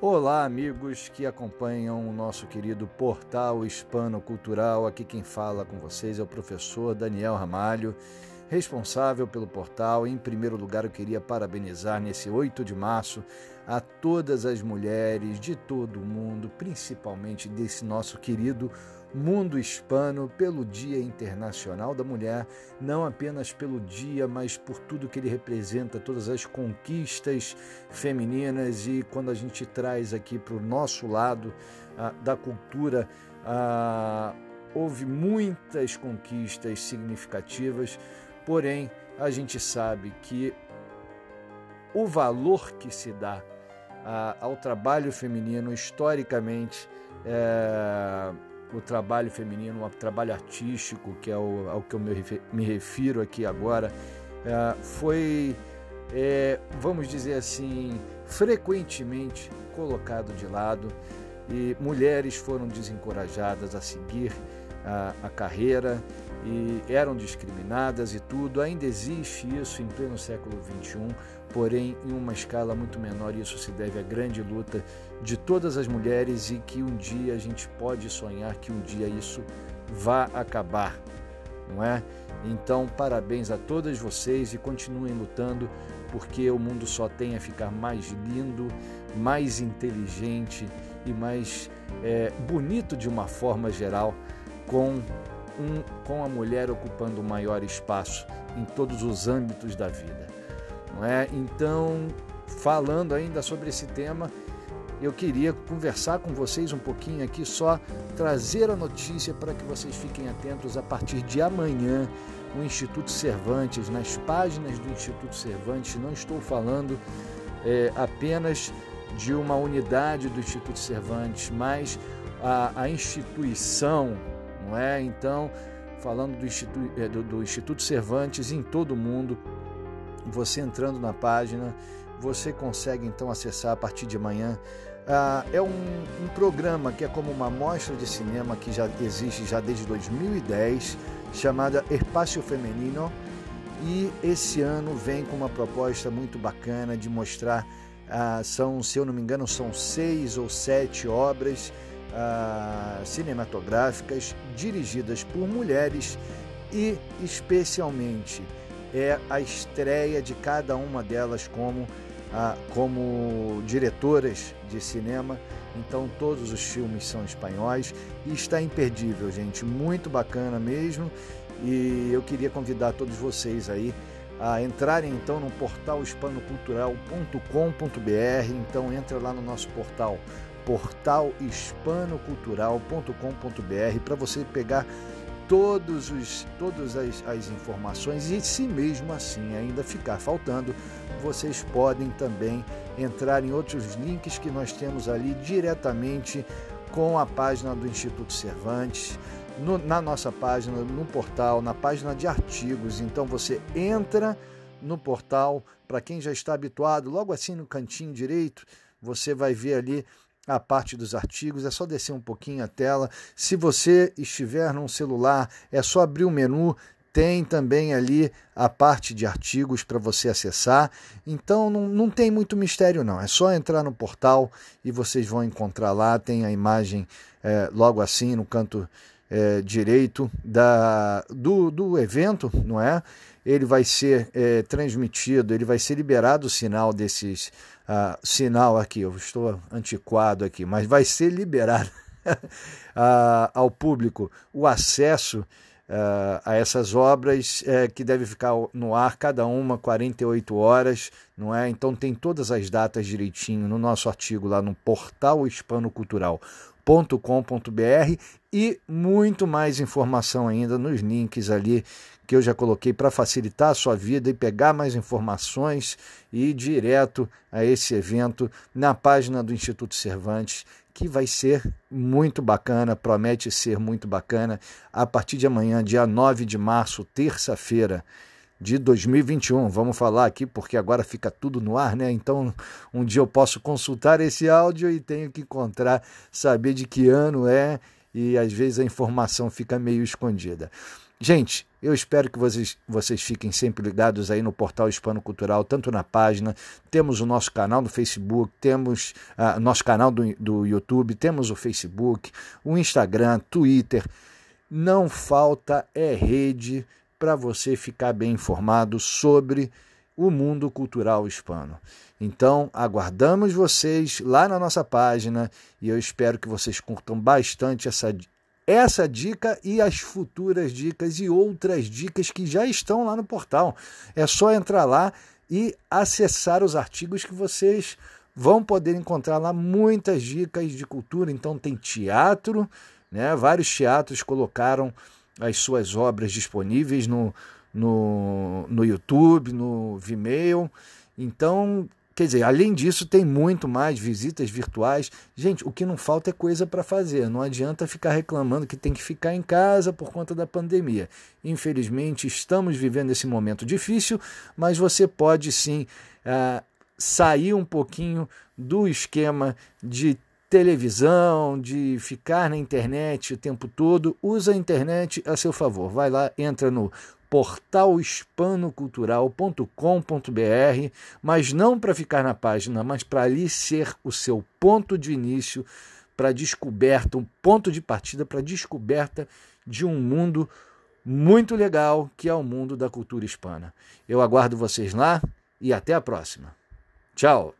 Olá, amigos que acompanham o nosso querido portal Hispano Cultural. Aqui quem fala com vocês é o professor Daniel Ramalho, responsável pelo portal. Em primeiro lugar, eu queria parabenizar nesse 8 de março a todas as mulheres de todo o mundo, principalmente desse nosso querido mundo hispano, pelo Dia Internacional da Mulher, não apenas pelo dia, mas por tudo que ele representa, todas as conquistas femininas e quando a gente traz aqui para o nosso lado ah, da cultura, ah, houve muitas conquistas significativas, porém a gente sabe que o valor que se dá ah, ao trabalho feminino historicamente é, o trabalho feminino, o trabalho artístico, que é o, ao que eu me refiro aqui agora, é, foi, é, vamos dizer assim, frequentemente colocado de lado e mulheres foram desencorajadas a seguir a, a carreira e eram discriminadas e tudo. Ainda existe isso em pleno século XXI, porém em uma escala muito menor. Isso se deve à grande luta de todas as mulheres e que um dia a gente pode sonhar que um dia isso vá acabar, não é? Então, parabéns a todas vocês e continuem lutando, porque o mundo só tem a ficar mais lindo, mais inteligente e mais é, bonito de uma forma geral com um, com a mulher ocupando o maior espaço em todos os âmbitos da vida. Não é? Então, falando ainda sobre esse tema, eu queria conversar com vocês um pouquinho aqui, só trazer a notícia para que vocês fiquem atentos a partir de amanhã. O Instituto Cervantes, nas páginas do Instituto Cervantes, não estou falando é, apenas de uma unidade do Instituto Cervantes, mas a, a instituição não é? Então, falando do Instituto, é, do, do Instituto Cervantes em todo o mundo, você entrando na página, você consegue então acessar a partir de amanhã. Ah, é um, um, programa que é como uma mostra de cinema que já existe já desde 2010, chamada Espaço Feminino, e esse ano vem com uma proposta muito bacana de mostrar, ah, são, se eu não me engano, são seis ou sete obras cinematográficas dirigidas por mulheres e, especialmente, é a estreia de cada uma delas como, como diretoras de cinema. Então, todos os filmes são espanhóis e está imperdível, gente. Muito bacana mesmo. E eu queria convidar todos vocês aí a entrarem então no portal hispanocultural.com.br. Então entra lá no nosso portal portal hispanocultural.com.br para você pegar todos os, todas as, as informações e se mesmo assim ainda ficar faltando, vocês podem também entrar em outros links que nós temos ali diretamente com a página do Instituto Cervantes, no, na nossa página, no portal, na página de artigos. Então você entra no portal, para quem já está habituado, logo assim no cantinho direito, você vai ver ali a parte dos artigos, é só descer um pouquinho a tela. Se você estiver num celular, é só abrir o menu, tem também ali a parte de artigos para você acessar. Então não, não tem muito mistério, não. É só entrar no portal e vocês vão encontrar lá. Tem a imagem é, logo assim no canto é, direito da, do, do evento, não é? Ele vai ser é, transmitido, ele vai ser liberado o sinal desses uh, sinal aqui, eu estou antiquado aqui, mas vai ser liberado ao público o acesso uh, a essas obras uh, que deve ficar no ar cada uma 48 horas, não é? Então tem todas as datas direitinho no nosso artigo lá no portal hispanocultural.com.br e muito mais informação ainda nos links ali que eu já coloquei para facilitar a sua vida e pegar mais informações e ir direto a esse evento na página do Instituto Cervantes, que vai ser muito bacana, promete ser muito bacana, a partir de amanhã, dia 9 de março, terça-feira de 2021. Vamos falar aqui porque agora fica tudo no ar, né? Então, um dia eu posso consultar esse áudio e tenho que encontrar, saber de que ano é e às vezes a informação fica meio escondida. Gente, Eu espero que vocês, vocês fiquem sempre ligados aí no portal Hispano Cultural, tanto na página, temos o nosso canal no Facebook, temos uh, nosso canal do, do YouTube, temos o Facebook, o Instagram, Twitter. Não falta é rede para você ficar bem informado sobre o mundo cultural hispano. Então, aguardamos vocês lá na nossa página e eu espero que vocês curtam bastante essa, essa dica e as futuras dicas e outras dicas que já estão lá no portal. É só entrar lá e acessar os artigos que vocês vão poder encontrar lá muitas dicas de cultura. Então tem teatro, né? Vários teatros colocaram as suas obras disponíveis no, no, no YouTube, no Vimeo. Então Quer dizer, além disso, tem muito mais visitas virtuais. Gente, o que não falta é coisa para fazer. Não adianta ficar reclamando que tem que ficar em casa por conta da pandemia. Infelizmente, estamos vivendo esse momento difícil, mas você pode sim ah, sair um pouquinho do esquema de televisão, de ficar na internet o tempo todo. Usa a internet a seu favor. Vai lá, entra no portalhispanocultural.com.br, mas não para ficar na página, mas para ali ser o seu ponto de início para descoberta, um ponto de partida para descoberta de um mundo muito legal que é o mundo da cultura hispana. Eu aguardo vocês lá e até a próxima. Tchau!